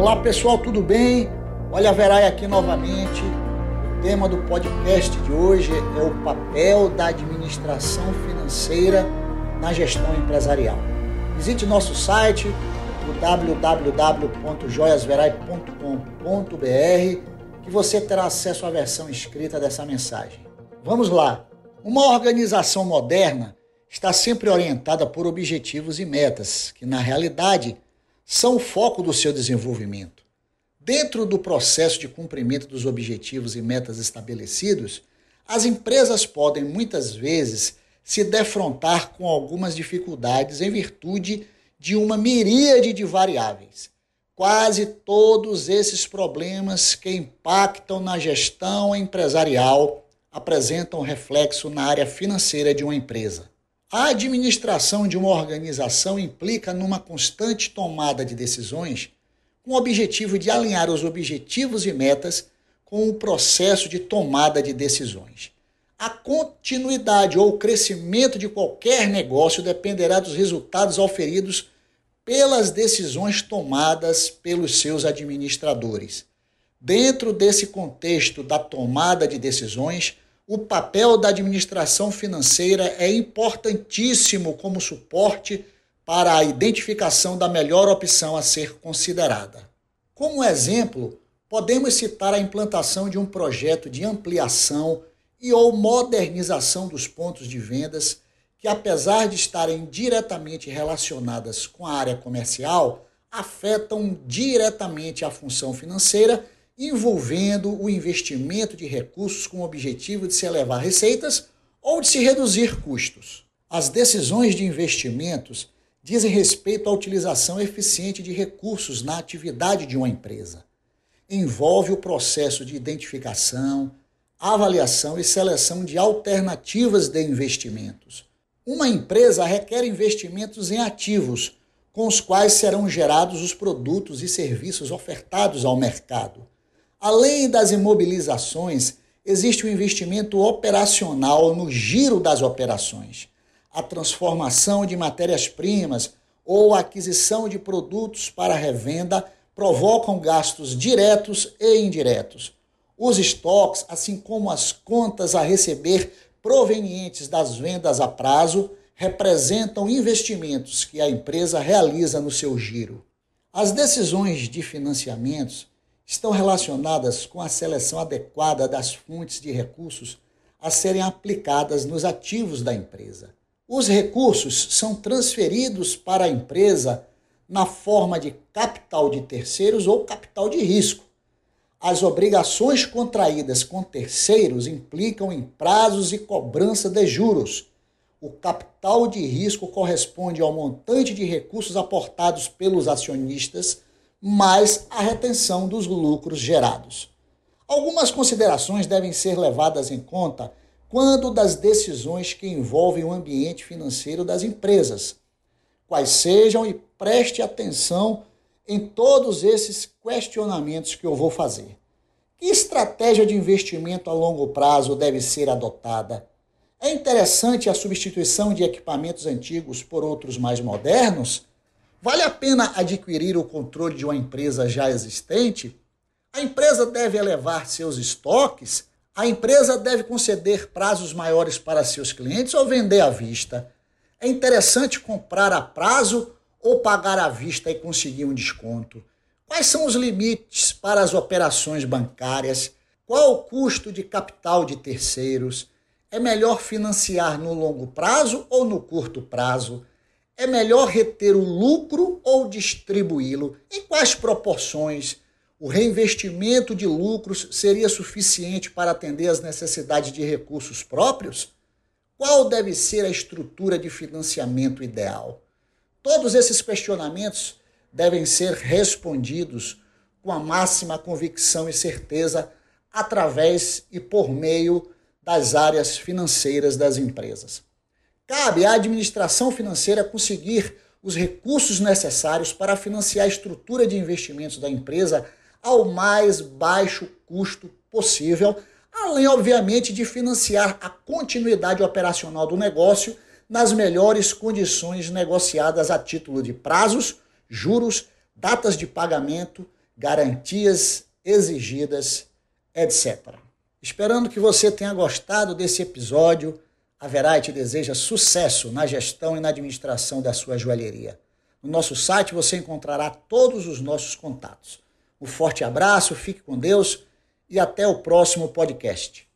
Olá pessoal, tudo bem? Olha a Verai aqui novamente. O tema do podcast de hoje é o papel da administração financeira na gestão empresarial. Visite nosso site www.joiasverai.com.br que você terá acesso à versão escrita dessa mensagem. Vamos lá. Uma organização moderna está sempre orientada por objetivos e metas, que na realidade são o foco do seu desenvolvimento. Dentro do processo de cumprimento dos objetivos e metas estabelecidos, as empresas podem muitas vezes se defrontar com algumas dificuldades em virtude de uma miríade de variáveis. Quase todos esses problemas que impactam na gestão empresarial apresentam reflexo na área financeira de uma empresa. A administração de uma organização implica numa constante tomada de decisões com o objetivo de alinhar os objetivos e metas com o processo de tomada de decisões. A continuidade ou o crescimento de qualquer negócio dependerá dos resultados auferidos pelas decisões tomadas pelos seus administradores. Dentro desse contexto da tomada de decisões, o papel da administração financeira é importantíssimo como suporte para a identificação da melhor opção a ser considerada. Como exemplo, podemos citar a implantação de um projeto de ampliação e ou modernização dos pontos de vendas que, apesar de estarem diretamente relacionadas com a área comercial, afetam diretamente a função financeira envolvendo o investimento de recursos com o objetivo de se elevar receitas ou de se reduzir custos. As decisões de investimentos dizem respeito à utilização eficiente de recursos na atividade de uma empresa. Envolve o processo de identificação, avaliação e seleção de alternativas de investimentos. Uma empresa requer investimentos em ativos, com os quais serão gerados os produtos e serviços ofertados ao mercado. Além das imobilizações, existe o um investimento operacional no giro das operações, a transformação de matérias-primas ou a aquisição de produtos para revenda provocam gastos diretos e indiretos. Os estoques, assim como as contas a receber provenientes das vendas a prazo, representam investimentos que a empresa realiza no seu giro. As decisões de financiamentos estão relacionadas com a seleção adequada das fontes de recursos a serem aplicadas nos ativos da empresa. Os recursos são transferidos para a empresa na forma de capital de terceiros ou capital de risco. As obrigações contraídas com terceiros implicam em prazos e cobrança de juros. O capital de risco corresponde ao montante de recursos aportados pelos acionistas mais a retenção dos lucros gerados. Algumas considerações devem ser levadas em conta quando das decisões que envolvem o ambiente financeiro das empresas. Quais sejam e preste atenção em todos esses questionamentos que eu vou fazer. Que estratégia de investimento a longo prazo deve ser adotada? É interessante a substituição de equipamentos antigos por outros mais modernos? Vale a pena adquirir o controle de uma empresa já existente? A empresa deve elevar seus estoques? A empresa deve conceder prazos maiores para seus clientes ou vender à vista? É interessante comprar a prazo ou pagar à vista e conseguir um desconto? Quais são os limites para as operações bancárias? Qual o custo de capital de terceiros? É melhor financiar no longo prazo ou no curto prazo? É melhor reter o lucro ou distribuí-lo? Em quais proporções? O reinvestimento de lucros seria suficiente para atender às necessidades de recursos próprios? Qual deve ser a estrutura de financiamento ideal? Todos esses questionamentos devem ser respondidos com a máxima convicção e certeza através e por meio das áreas financeiras das empresas. Cabe à administração financeira conseguir os recursos necessários para financiar a estrutura de investimentos da empresa ao mais baixo custo possível, além, obviamente, de financiar a continuidade operacional do negócio nas melhores condições negociadas a título de prazos, juros, datas de pagamento, garantias exigidas, etc. Esperando que você tenha gostado desse episódio, a Verite deseja sucesso na gestão e na administração da sua joalheria. No nosso site você encontrará todos os nossos contatos. Um forte abraço, fique com Deus e até o próximo podcast.